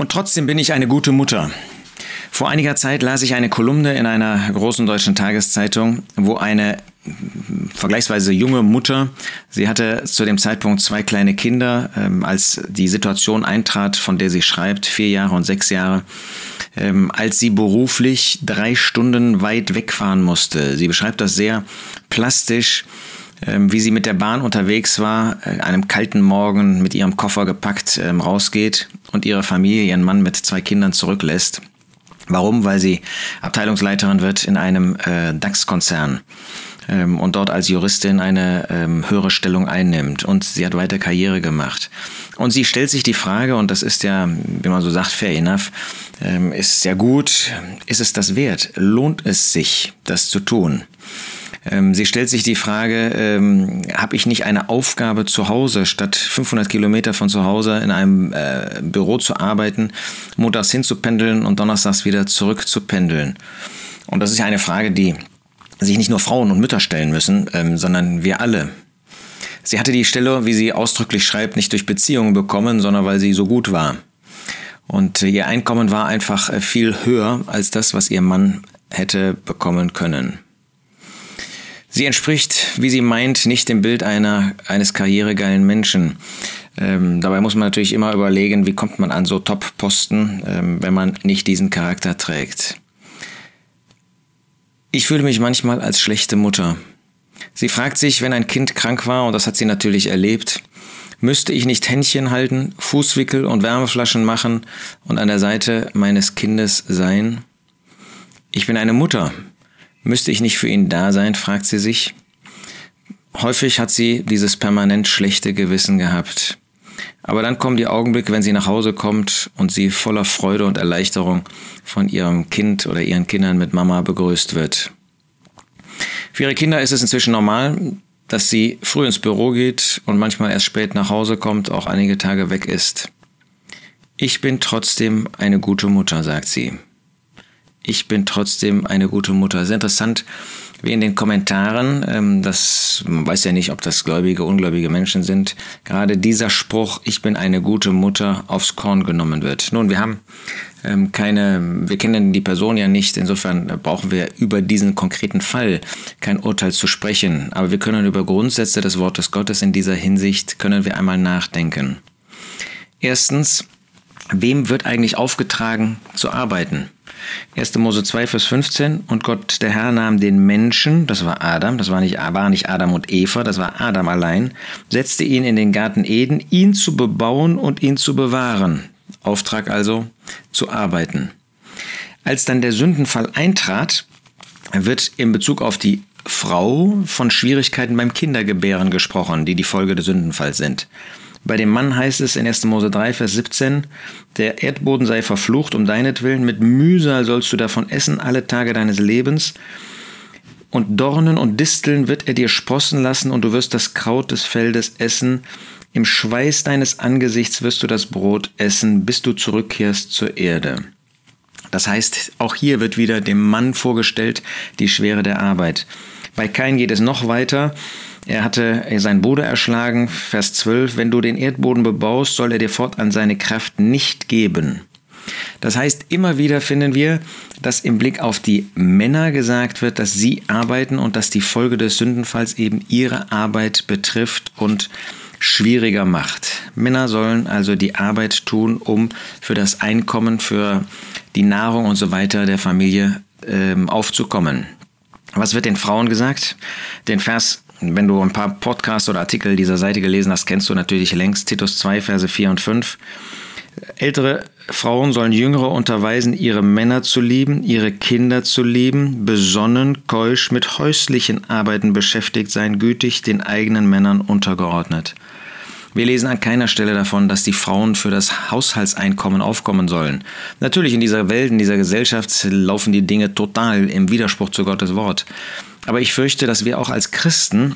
Und trotzdem bin ich eine gute Mutter. Vor einiger Zeit las ich eine Kolumne in einer großen deutschen Tageszeitung, wo eine vergleichsweise junge Mutter, sie hatte zu dem Zeitpunkt zwei kleine Kinder, ähm, als die Situation eintrat, von der sie schreibt, vier Jahre und sechs Jahre, ähm, als sie beruflich drei Stunden weit wegfahren musste. Sie beschreibt das sehr plastisch wie sie mit der Bahn unterwegs war, äh, einem kalten Morgen mit ihrem Koffer gepackt ähm, rausgeht und ihre Familie, ihren Mann mit zwei Kindern zurücklässt. Warum? Weil sie Abteilungsleiterin wird in einem äh, DAX-Konzern ähm, und dort als Juristin eine ähm, höhere Stellung einnimmt. Und sie hat weiter Karriere gemacht. Und sie stellt sich die Frage, und das ist ja, wie man so sagt, fair enough, ähm, ist sehr gut, ist es das wert? Lohnt es sich, das zu tun? Ähm, sie stellt sich die Frage, ähm, habe ich nicht eine Aufgabe zu Hause, statt 500 Kilometer von zu Hause in einem äh, Büro zu arbeiten, montags hinzupendeln und donnerstags wieder zurück zu pendeln? Und das ist ja eine Frage, die sich nicht nur Frauen und Mütter stellen müssen, ähm, sondern wir alle. Sie hatte die Stelle, wie sie ausdrücklich schreibt, nicht durch Beziehungen bekommen, sondern weil sie so gut war. Und ihr Einkommen war einfach äh, viel höher als das, was ihr Mann hätte bekommen können. Sie entspricht, wie sie meint, nicht dem Bild einer, eines karrieregeilen Menschen. Ähm, dabei muss man natürlich immer überlegen, wie kommt man an so Top-Posten, ähm, wenn man nicht diesen Charakter trägt. Ich fühle mich manchmal als schlechte Mutter. Sie fragt sich, wenn ein Kind krank war, und das hat sie natürlich erlebt, müsste ich nicht Händchen halten, Fußwickel und Wärmeflaschen machen und an der Seite meines Kindes sein? Ich bin eine Mutter, Müsste ich nicht für ihn da sein, fragt sie sich. Häufig hat sie dieses permanent schlechte Gewissen gehabt. Aber dann kommen die Augenblicke, wenn sie nach Hause kommt und sie voller Freude und Erleichterung von ihrem Kind oder ihren Kindern mit Mama begrüßt wird. Für ihre Kinder ist es inzwischen normal, dass sie früh ins Büro geht und manchmal erst spät nach Hause kommt, auch einige Tage weg ist. Ich bin trotzdem eine gute Mutter, sagt sie ich bin trotzdem eine gute Mutter. Sehr interessant, wie in den Kommentaren, ähm, das man weiß ja nicht, ob das gläubige, ungläubige Menschen sind, gerade dieser Spruch, ich bin eine gute Mutter, aufs Korn genommen wird. Nun, wir haben ähm, keine, wir kennen die Person ja nicht, insofern brauchen wir über diesen konkreten Fall kein Urteil zu sprechen, aber wir können über Grundsätze des Wortes Gottes in dieser Hinsicht, können wir einmal nachdenken. Erstens, wem wird eigentlich aufgetragen zu arbeiten? 1. Mose 2, Vers 15. Und Gott, der Herr, nahm den Menschen, das war Adam, das war nicht, war nicht Adam und Eva, das war Adam allein, setzte ihn in den Garten Eden, ihn zu bebauen und ihn zu bewahren. Auftrag also, zu arbeiten. Als dann der Sündenfall eintrat, wird in Bezug auf die Frau von Schwierigkeiten beim Kindergebären gesprochen, die die Folge des Sündenfalls sind. Bei dem Mann heißt es in 1. Mose 3, Vers 17, der Erdboden sei verflucht um deinetwillen, mit Mühsal sollst du davon essen alle Tage deines Lebens, und Dornen und Disteln wird er dir sprossen lassen, und du wirst das Kraut des Feldes essen, im Schweiß deines Angesichts wirst du das Brot essen, bis du zurückkehrst zur Erde. Das heißt, auch hier wird wieder dem Mann vorgestellt die Schwere der Arbeit. Bei Kain geht es noch weiter. Er hatte seinen Bruder erschlagen, Vers 12, wenn du den Erdboden bebaust, soll er dir fortan seine Kraft nicht geben. Das heißt, immer wieder finden wir, dass im Blick auf die Männer gesagt wird, dass sie arbeiten und dass die Folge des Sündenfalls eben ihre Arbeit betrifft und schwieriger macht. Männer sollen also die Arbeit tun, um für das Einkommen, für die Nahrung und so weiter der Familie äh, aufzukommen. Was wird den Frauen gesagt? Den Vers wenn du ein paar Podcasts oder Artikel dieser Seite gelesen hast, kennst du natürlich längst Titus 2, Verse 4 und 5. Ältere Frauen sollen Jüngere unterweisen, ihre Männer zu lieben, ihre Kinder zu lieben, besonnen, keusch, mit häuslichen Arbeiten beschäftigt sein, gütig, den eigenen Männern untergeordnet. Wir lesen an keiner Stelle davon, dass die Frauen für das Haushaltseinkommen aufkommen sollen. Natürlich in dieser Welt, in dieser Gesellschaft laufen die Dinge total im Widerspruch zu Gottes Wort. Aber ich fürchte, dass wir auch als Christen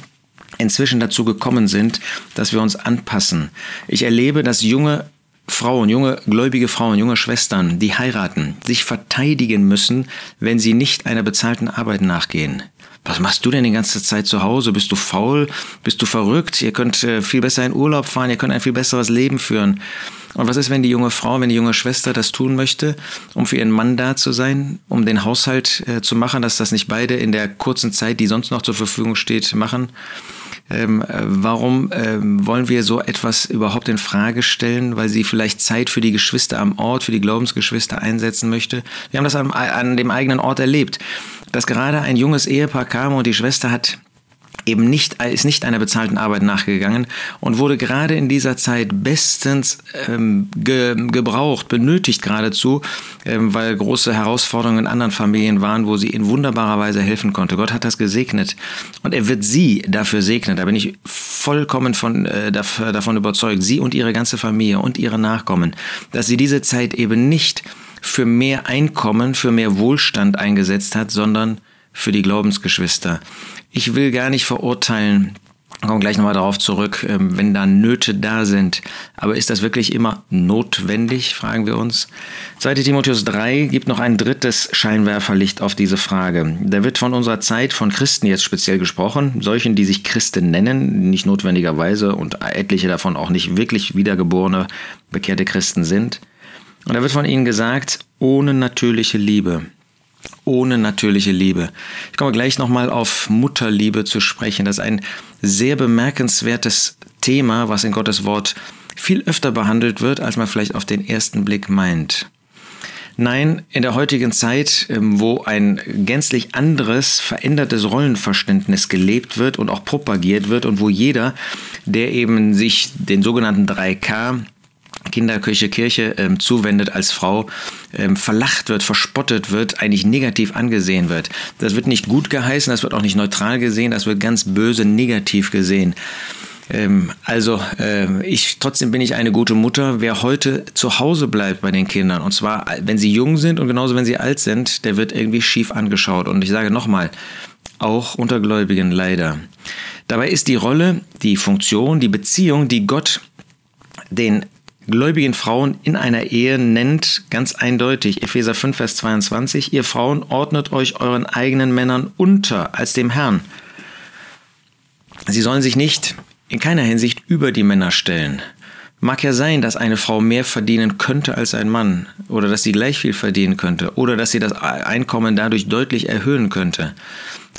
inzwischen dazu gekommen sind, dass wir uns anpassen. Ich erlebe, dass junge Frauen, junge gläubige Frauen, junge Schwestern, die heiraten, sich verteidigen müssen, wenn sie nicht einer bezahlten Arbeit nachgehen. Was machst du denn die ganze Zeit zu Hause? Bist du faul? Bist du verrückt? Ihr könnt äh, viel besser in Urlaub fahren, ihr könnt ein viel besseres Leben führen. Und was ist, wenn die junge Frau, wenn die junge Schwester das tun möchte, um für ihren Mann da zu sein, um den Haushalt äh, zu machen, dass das nicht beide in der kurzen Zeit, die sonst noch zur Verfügung steht, machen? Ähm, äh, warum ähm, wollen wir so etwas überhaupt in Frage stellen? Weil sie vielleicht Zeit für die Geschwister am Ort, für die Glaubensgeschwister einsetzen möchte. Wir haben das an, an dem eigenen Ort erlebt, dass gerade ein junges Ehepaar kam und die Schwester hat eben nicht, ist nicht einer bezahlten Arbeit nachgegangen und wurde gerade in dieser Zeit bestens ähm, ge, gebraucht, benötigt geradezu, ähm, weil große Herausforderungen in anderen Familien waren, wo sie in wunderbarer Weise helfen konnte. Gott hat das gesegnet und er wird sie dafür segnen. Da bin ich vollkommen von, äh, davon überzeugt, sie und ihre ganze Familie und ihre Nachkommen, dass sie diese Zeit eben nicht für mehr Einkommen, für mehr Wohlstand eingesetzt hat, sondern für die Glaubensgeschwister. Ich will gar nicht verurteilen, kommen gleich nochmal darauf zurück, ähm, wenn da Nöte da sind. Aber ist das wirklich immer notwendig, fragen wir uns. 2 Timotheus 3 gibt noch ein drittes Scheinwerferlicht auf diese Frage. Da wird von unserer Zeit, von Christen jetzt speziell gesprochen, solchen, die sich Christen nennen, nicht notwendigerweise und etliche davon auch nicht wirklich wiedergeborene, bekehrte Christen sind. Und da wird von ihnen gesagt, ohne natürliche Liebe ohne natürliche Liebe. Ich komme gleich nochmal auf Mutterliebe zu sprechen. Das ist ein sehr bemerkenswertes Thema, was in Gottes Wort viel öfter behandelt wird, als man vielleicht auf den ersten Blick meint. Nein, in der heutigen Zeit, ähm, wo ein gänzlich anderes, verändertes Rollenverständnis gelebt wird und auch propagiert wird und wo jeder, der eben sich den sogenannten 3K Kinderkirche, Kirche ähm, zuwendet als Frau, ähm, verlacht wird, verspottet wird, eigentlich negativ angesehen wird. Das wird nicht gut geheißen, das wird auch nicht neutral gesehen, das wird ganz böse negativ gesehen. Ähm, also äh, ich trotzdem bin ich eine gute Mutter. Wer heute zu Hause bleibt bei den Kindern, und zwar wenn sie jung sind und genauso wenn sie alt sind, der wird irgendwie schief angeschaut. Und ich sage nochmal, auch unter Gläubigen leider. Dabei ist die Rolle, die Funktion, die Beziehung, die Gott den gläubigen Frauen in einer Ehe nennt ganz eindeutig, Epheser 5, Vers 22, ihr Frauen ordnet euch euren eigenen Männern unter als dem Herrn. Sie sollen sich nicht in keiner Hinsicht über die Männer stellen. Mag ja sein, dass eine Frau mehr verdienen könnte als ein Mann oder dass sie gleich viel verdienen könnte oder dass sie das Einkommen dadurch deutlich erhöhen könnte.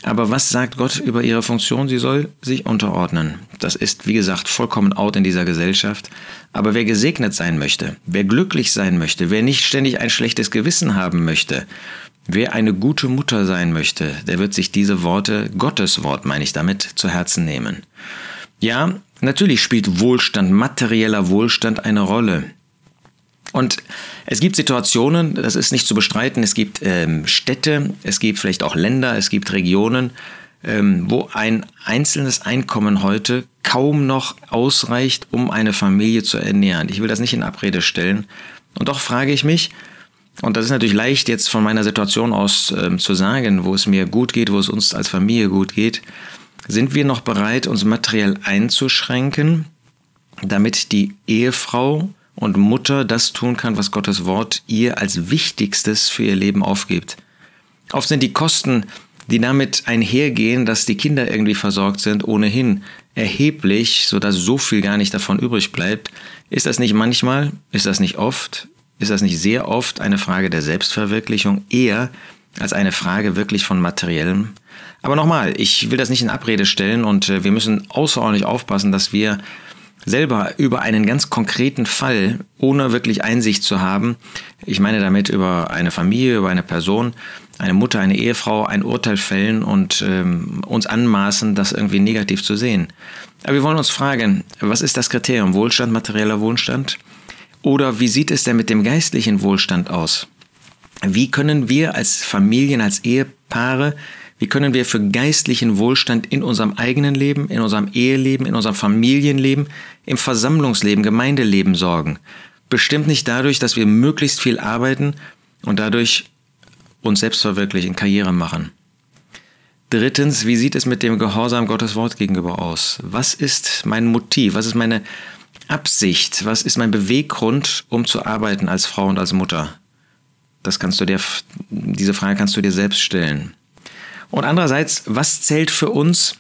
Aber was sagt Gott über ihre Funktion? Sie soll sich unterordnen. Das ist, wie gesagt, vollkommen out in dieser Gesellschaft. Aber wer gesegnet sein möchte, wer glücklich sein möchte, wer nicht ständig ein schlechtes Gewissen haben möchte, wer eine gute Mutter sein möchte, der wird sich diese Worte, Gottes Wort meine ich damit, zu Herzen nehmen. Ja, natürlich spielt Wohlstand, materieller Wohlstand eine Rolle. Und es gibt Situationen, das ist nicht zu bestreiten, es gibt ähm, Städte, es gibt vielleicht auch Länder, es gibt Regionen, ähm, wo ein einzelnes Einkommen heute kaum noch ausreicht, um eine Familie zu ernähren. Ich will das nicht in Abrede stellen. Und doch frage ich mich, und das ist natürlich leicht jetzt von meiner Situation aus ähm, zu sagen, wo es mir gut geht, wo es uns als Familie gut geht, sind wir noch bereit, uns materiell einzuschränken, damit die Ehefrau und Mutter das tun kann, was Gottes Wort ihr als Wichtigstes für ihr Leben aufgibt. Oft sind die Kosten, die damit einhergehen, dass die Kinder irgendwie versorgt sind, ohnehin erheblich, sodass so viel gar nicht davon übrig bleibt. Ist das nicht manchmal, ist das nicht oft, ist das nicht sehr oft eine Frage der Selbstverwirklichung, eher als eine Frage wirklich von materiellem? Aber nochmal, ich will das nicht in Abrede stellen und äh, wir müssen außerordentlich aufpassen, dass wir selber über einen ganz konkreten Fall, ohne wirklich Einsicht zu haben, ich meine damit über eine Familie, über eine Person, eine Mutter, eine Ehefrau, ein Urteil fällen und ähm, uns anmaßen, das irgendwie negativ zu sehen. Aber wir wollen uns fragen, was ist das Kriterium? Wohlstand, materieller Wohlstand? Oder wie sieht es denn mit dem geistlichen Wohlstand aus? Wie können wir als Familien, als Ehepaare wie können wir für geistlichen Wohlstand in unserem eigenen Leben, in unserem Eheleben, in unserem Familienleben, im Versammlungsleben, Gemeindeleben sorgen? Bestimmt nicht dadurch, dass wir möglichst viel arbeiten und dadurch uns selbst verwirklichen, Karriere machen. Drittens, wie sieht es mit dem Gehorsam Gottes Wort gegenüber aus? Was ist mein Motiv? Was ist meine Absicht? Was ist mein Beweggrund, um zu arbeiten als Frau und als Mutter? Das kannst du dir, diese Frage kannst du dir selbst stellen. Und andererseits, was zählt für uns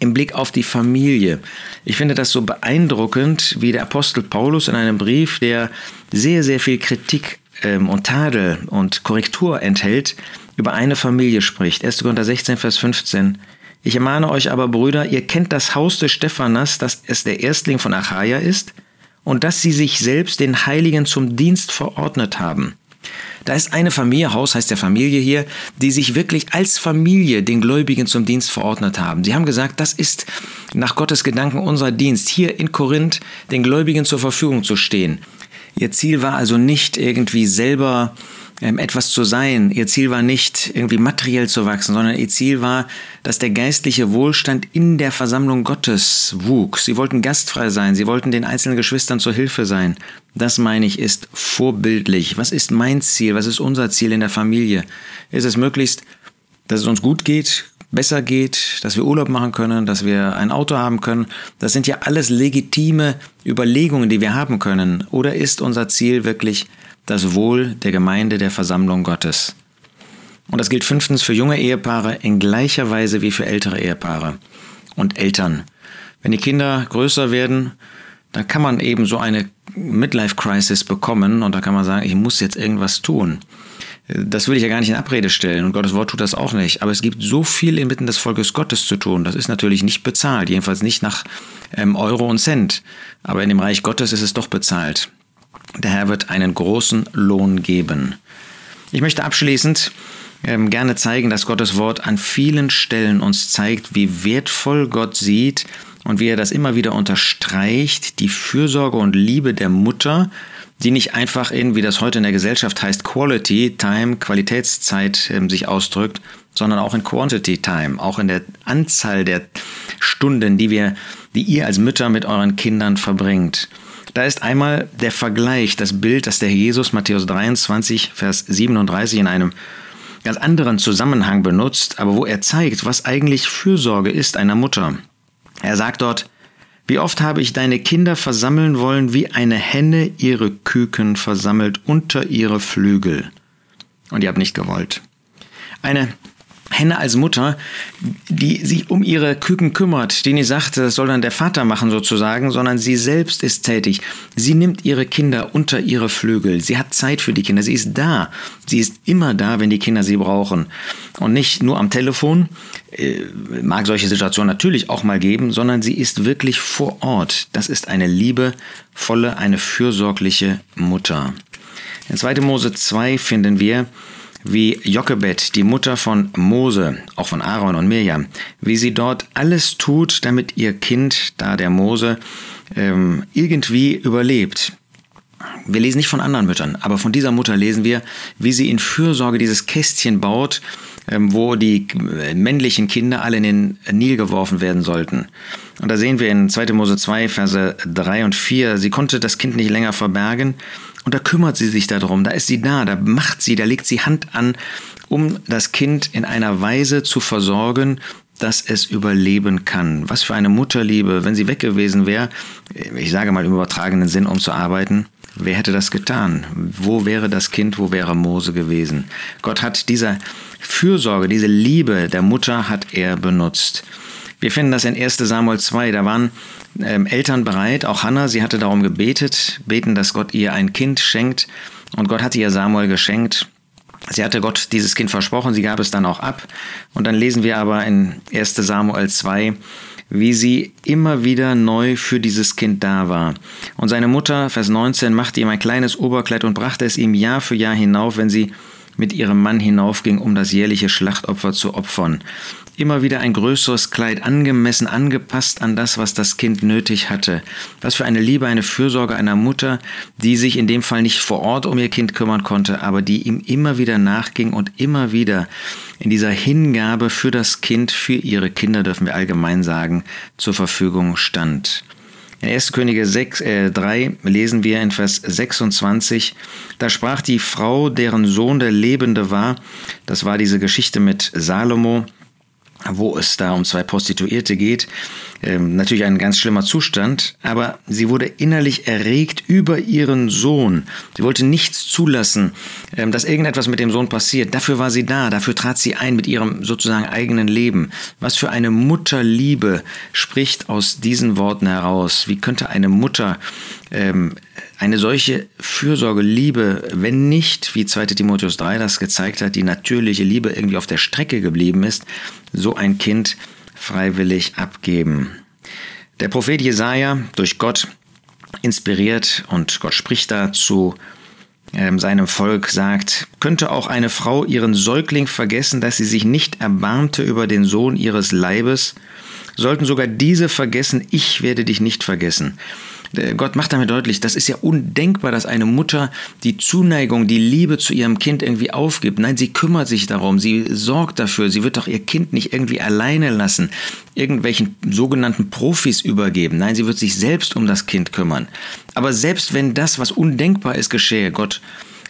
im Blick auf die Familie? Ich finde das so beeindruckend, wie der Apostel Paulus in einem Brief, der sehr, sehr viel Kritik ähm, und Tadel und Korrektur enthält, über eine Familie spricht. 1. Korinther 16, Vers 15. Ich ermahne euch aber, Brüder, ihr kennt das Haus des Stephanas, dass es der Erstling von Achaia ist, und dass sie sich selbst den Heiligen zum Dienst verordnet haben. Da ist eine Familie, Haus heißt der Familie hier, die sich wirklich als Familie den Gläubigen zum Dienst verordnet haben. Sie haben gesagt, das ist nach Gottes Gedanken unser Dienst, hier in Korinth den Gläubigen zur Verfügung zu stehen. Ihr Ziel war also nicht irgendwie selber etwas zu sein. Ihr Ziel war nicht irgendwie materiell zu wachsen, sondern ihr Ziel war, dass der geistliche Wohlstand in der Versammlung Gottes wuchs. Sie wollten gastfrei sein, sie wollten den einzelnen Geschwistern zur Hilfe sein. Das meine ich ist vorbildlich. Was ist mein Ziel? Was ist unser Ziel in der Familie? Ist es möglichst, dass es uns gut geht, besser geht, dass wir Urlaub machen können, dass wir ein Auto haben können. Das sind ja alles legitime Überlegungen, die wir haben können. Oder ist unser Ziel wirklich das Wohl der Gemeinde der Versammlung Gottes? Und das gilt fünftens für junge Ehepaare in gleicher Weise wie für ältere Ehepaare und Eltern. Wenn die Kinder größer werden, dann kann man eben so eine Midlife-Crisis bekommen und da kann man sagen, ich muss jetzt irgendwas tun. Das will ich ja gar nicht in Abrede stellen und Gottes Wort tut das auch nicht. Aber es gibt so viel inmitten des Volkes Gottes zu tun. Das ist natürlich nicht bezahlt, jedenfalls nicht nach ähm, Euro und Cent. Aber in dem Reich Gottes ist es doch bezahlt. Der Herr wird einen großen Lohn geben. Ich möchte abschließend ähm, gerne zeigen, dass Gottes Wort an vielen Stellen uns zeigt, wie wertvoll Gott sieht und wie er das immer wieder unterstreicht, die Fürsorge und Liebe der Mutter die nicht einfach in, wie das heute in der Gesellschaft heißt, Quality Time, Qualitätszeit äh, sich ausdrückt, sondern auch in Quantity Time, auch in der Anzahl der Stunden, die wir, die ihr als Mütter mit euren Kindern verbringt. Da ist einmal der Vergleich, das Bild, das der Jesus Matthäus 23, Vers 37 in einem ganz anderen Zusammenhang benutzt, aber wo er zeigt, was eigentlich Fürsorge ist einer Mutter. Er sagt dort, wie oft habe ich deine Kinder versammeln wollen, wie eine Henne ihre Küken versammelt unter ihre Flügel. Und ihr habt nicht gewollt. Eine Henne als Mutter, die sich um ihre Küken kümmert, die nicht sagt, das soll dann der Vater machen sozusagen, sondern sie selbst ist tätig. Sie nimmt ihre Kinder unter ihre Flügel. Sie hat Zeit für die Kinder. Sie ist da. Sie ist immer da, wenn die Kinder sie brauchen. Und nicht nur am Telefon, äh, mag solche Situationen natürlich auch mal geben, sondern sie ist wirklich vor Ort. Das ist eine liebevolle, eine fürsorgliche Mutter. In 2. Mose 2 finden wir, wie Jochebed, die Mutter von Mose, auch von Aaron und Mirjam, wie sie dort alles tut, damit ihr Kind, da der Mose, ähm, irgendwie überlebt. Wir lesen nicht von anderen Müttern, aber von dieser Mutter lesen wir, wie sie in Fürsorge dieses Kästchen baut, ähm, wo die äh, männlichen Kinder alle in den Nil geworfen werden sollten. Und da sehen wir in 2. Mose 2, Verse 3 und 4, sie konnte das Kind nicht länger verbergen, und da kümmert sie sich darum, da ist sie da, da macht sie, da legt sie Hand an, um das Kind in einer Weise zu versorgen, dass es überleben kann. Was für eine Mutterliebe, wenn sie weg gewesen wäre, ich sage mal im übertragenen Sinn, um zu arbeiten, wer hätte das getan? Wo wäre das Kind, wo wäre Mose gewesen? Gott hat diese Fürsorge, diese Liebe der Mutter hat er benutzt. Wir finden das in 1 Samuel 2, da waren ähm, Eltern bereit, auch Hannah, sie hatte darum gebetet, beten, dass Gott ihr ein Kind schenkt. Und Gott hatte ihr Samuel geschenkt. Sie hatte Gott dieses Kind versprochen, sie gab es dann auch ab. Und dann lesen wir aber in 1 Samuel 2, wie sie immer wieder neu für dieses Kind da war. Und seine Mutter, Vers 19, machte ihm ein kleines Oberkleid und brachte es ihm Jahr für Jahr hinauf, wenn sie mit ihrem Mann hinaufging, um das jährliche Schlachtopfer zu opfern immer wieder ein größeres Kleid angemessen, angepasst an das, was das Kind nötig hatte. Was für eine Liebe, eine Fürsorge einer Mutter, die sich in dem Fall nicht vor Ort um ihr Kind kümmern konnte, aber die ihm immer wieder nachging und immer wieder in dieser Hingabe für das Kind, für ihre Kinder, dürfen wir allgemein sagen, zur Verfügung stand. In 1. Könige 6, äh, 3 lesen wir in Vers 26, da sprach die Frau, deren Sohn der Lebende war, das war diese Geschichte mit Salomo, wo es da um zwei Prostituierte geht. Ähm, natürlich ein ganz schlimmer Zustand, aber sie wurde innerlich erregt über ihren Sohn. Sie wollte nichts zulassen, ähm, dass irgendetwas mit dem Sohn passiert. Dafür war sie da, dafür trat sie ein mit ihrem sozusagen eigenen Leben. Was für eine Mutterliebe spricht aus diesen Worten heraus. Wie könnte eine Mutter ähm, eine solche Fürsorge, Liebe, wenn nicht, wie 2 Timotheus 3 das gezeigt hat, die natürliche Liebe irgendwie auf der Strecke geblieben ist, so ein Kind freiwillig abgeben. Der Prophet Jesaja, durch Gott inspiriert und Gott spricht da zu ähm, seinem Volk, sagt: Könnte auch eine Frau ihren Säugling vergessen, dass sie sich nicht erbarmte über den Sohn ihres Leibes? Sollten sogar diese vergessen, ich werde dich nicht vergessen. Gott macht damit deutlich, das ist ja undenkbar, dass eine Mutter die Zuneigung, die Liebe zu ihrem Kind irgendwie aufgibt. Nein, sie kümmert sich darum, sie sorgt dafür, sie wird doch ihr Kind nicht irgendwie alleine lassen, irgendwelchen sogenannten Profis übergeben. Nein, sie wird sich selbst um das Kind kümmern. Aber selbst wenn das, was undenkbar ist, geschehe, Gott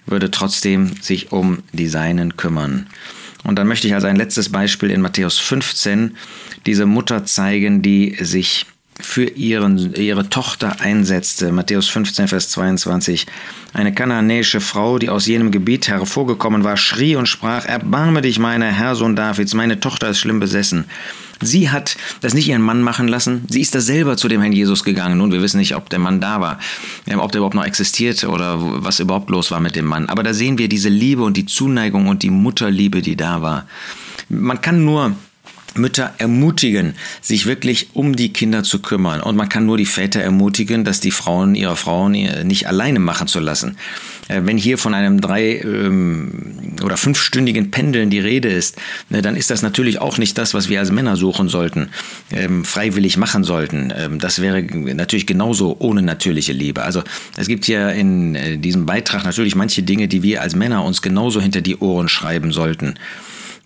würde trotzdem sich um die Seinen kümmern. Und dann möchte ich als ein letztes Beispiel in Matthäus 15 diese Mutter zeigen, die sich für ihren, ihre Tochter einsetzte. Matthäus 15, Vers 22. Eine kananäische Frau, die aus jenem Gebiet hervorgekommen war, schrie und sprach, Erbarme dich, meiner Herr, Sohn Davids, meine Tochter ist schlimm besessen. Sie hat das nicht ihren Mann machen lassen. Sie ist da selber zu dem Herrn Jesus gegangen. Nun, wir wissen nicht, ob der Mann da war, ähm, ob der überhaupt noch existierte oder was überhaupt los war mit dem Mann. Aber da sehen wir diese Liebe und die Zuneigung und die Mutterliebe, die da war. Man kann nur Mütter ermutigen, sich wirklich um die Kinder zu kümmern. Und man kann nur die Väter ermutigen, dass die Frauen ihre Frauen nicht alleine machen zu lassen. Äh, wenn hier von einem drei- ähm, oder fünfstündigen Pendeln die Rede ist, ne, dann ist das natürlich auch nicht das, was wir als Männer suchen sollten, ähm, freiwillig machen sollten. Ähm, das wäre natürlich genauso ohne natürliche Liebe. Also es gibt hier in äh, diesem Beitrag natürlich manche Dinge, die wir als Männer uns genauso hinter die Ohren schreiben sollten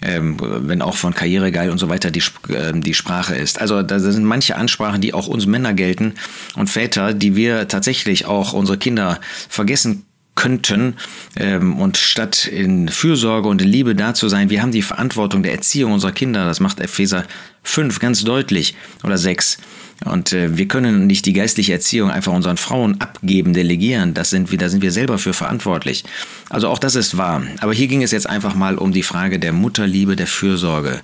ähm, wenn auch von Karrieregeil und so weiter die, äh, die Sprache ist. Also da sind manche Ansprachen, die auch uns Männer gelten und Väter, die wir tatsächlich auch unsere Kinder vergessen könnten ähm, und statt in Fürsorge und in Liebe da zu sein, wir haben die Verantwortung der Erziehung unserer Kinder, das macht Epheser 5 ganz deutlich oder 6. Und äh, wir können nicht die geistliche Erziehung einfach unseren Frauen abgeben, delegieren. Das sind wir, da sind wir selber für verantwortlich. Also auch das ist wahr. Aber hier ging es jetzt einfach mal um die Frage der Mutterliebe, der Fürsorge.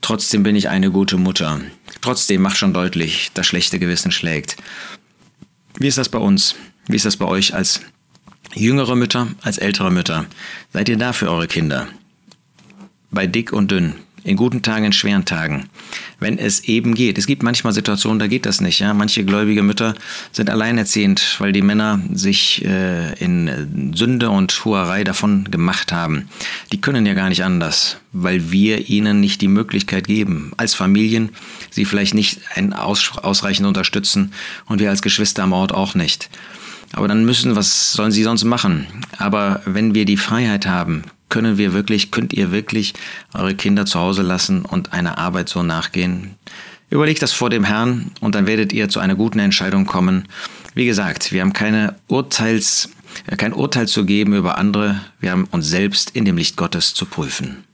Trotzdem bin ich eine gute Mutter. Trotzdem macht schon deutlich, das schlechte Gewissen schlägt. Wie ist das bei uns? Wie ist das bei euch als jüngere Mütter, als ältere Mütter? Seid ihr da für eure Kinder? Bei dick und dünn, in guten Tagen, in schweren Tagen, wenn es eben geht. Es gibt manchmal Situationen, da geht das nicht. Ja? Manche gläubige Mütter sind alleinerziehend, weil die Männer sich äh, in Sünde und Huerei davon gemacht haben. Die können ja gar nicht anders, weil wir ihnen nicht die Möglichkeit geben, als Familien sie vielleicht nicht ausreichend unterstützen und wir als Geschwister am Ort auch nicht. Aber dann müssen, was sollen sie sonst machen? Aber wenn wir die Freiheit haben, können wir wirklich, könnt ihr wirklich eure Kinder zu Hause lassen und einer Arbeit so nachgehen? Überlegt das vor dem Herrn und dann werdet ihr zu einer guten Entscheidung kommen. Wie gesagt, wir haben keine Urteils, kein Urteil zu geben über andere, wir haben uns selbst in dem Licht Gottes zu prüfen.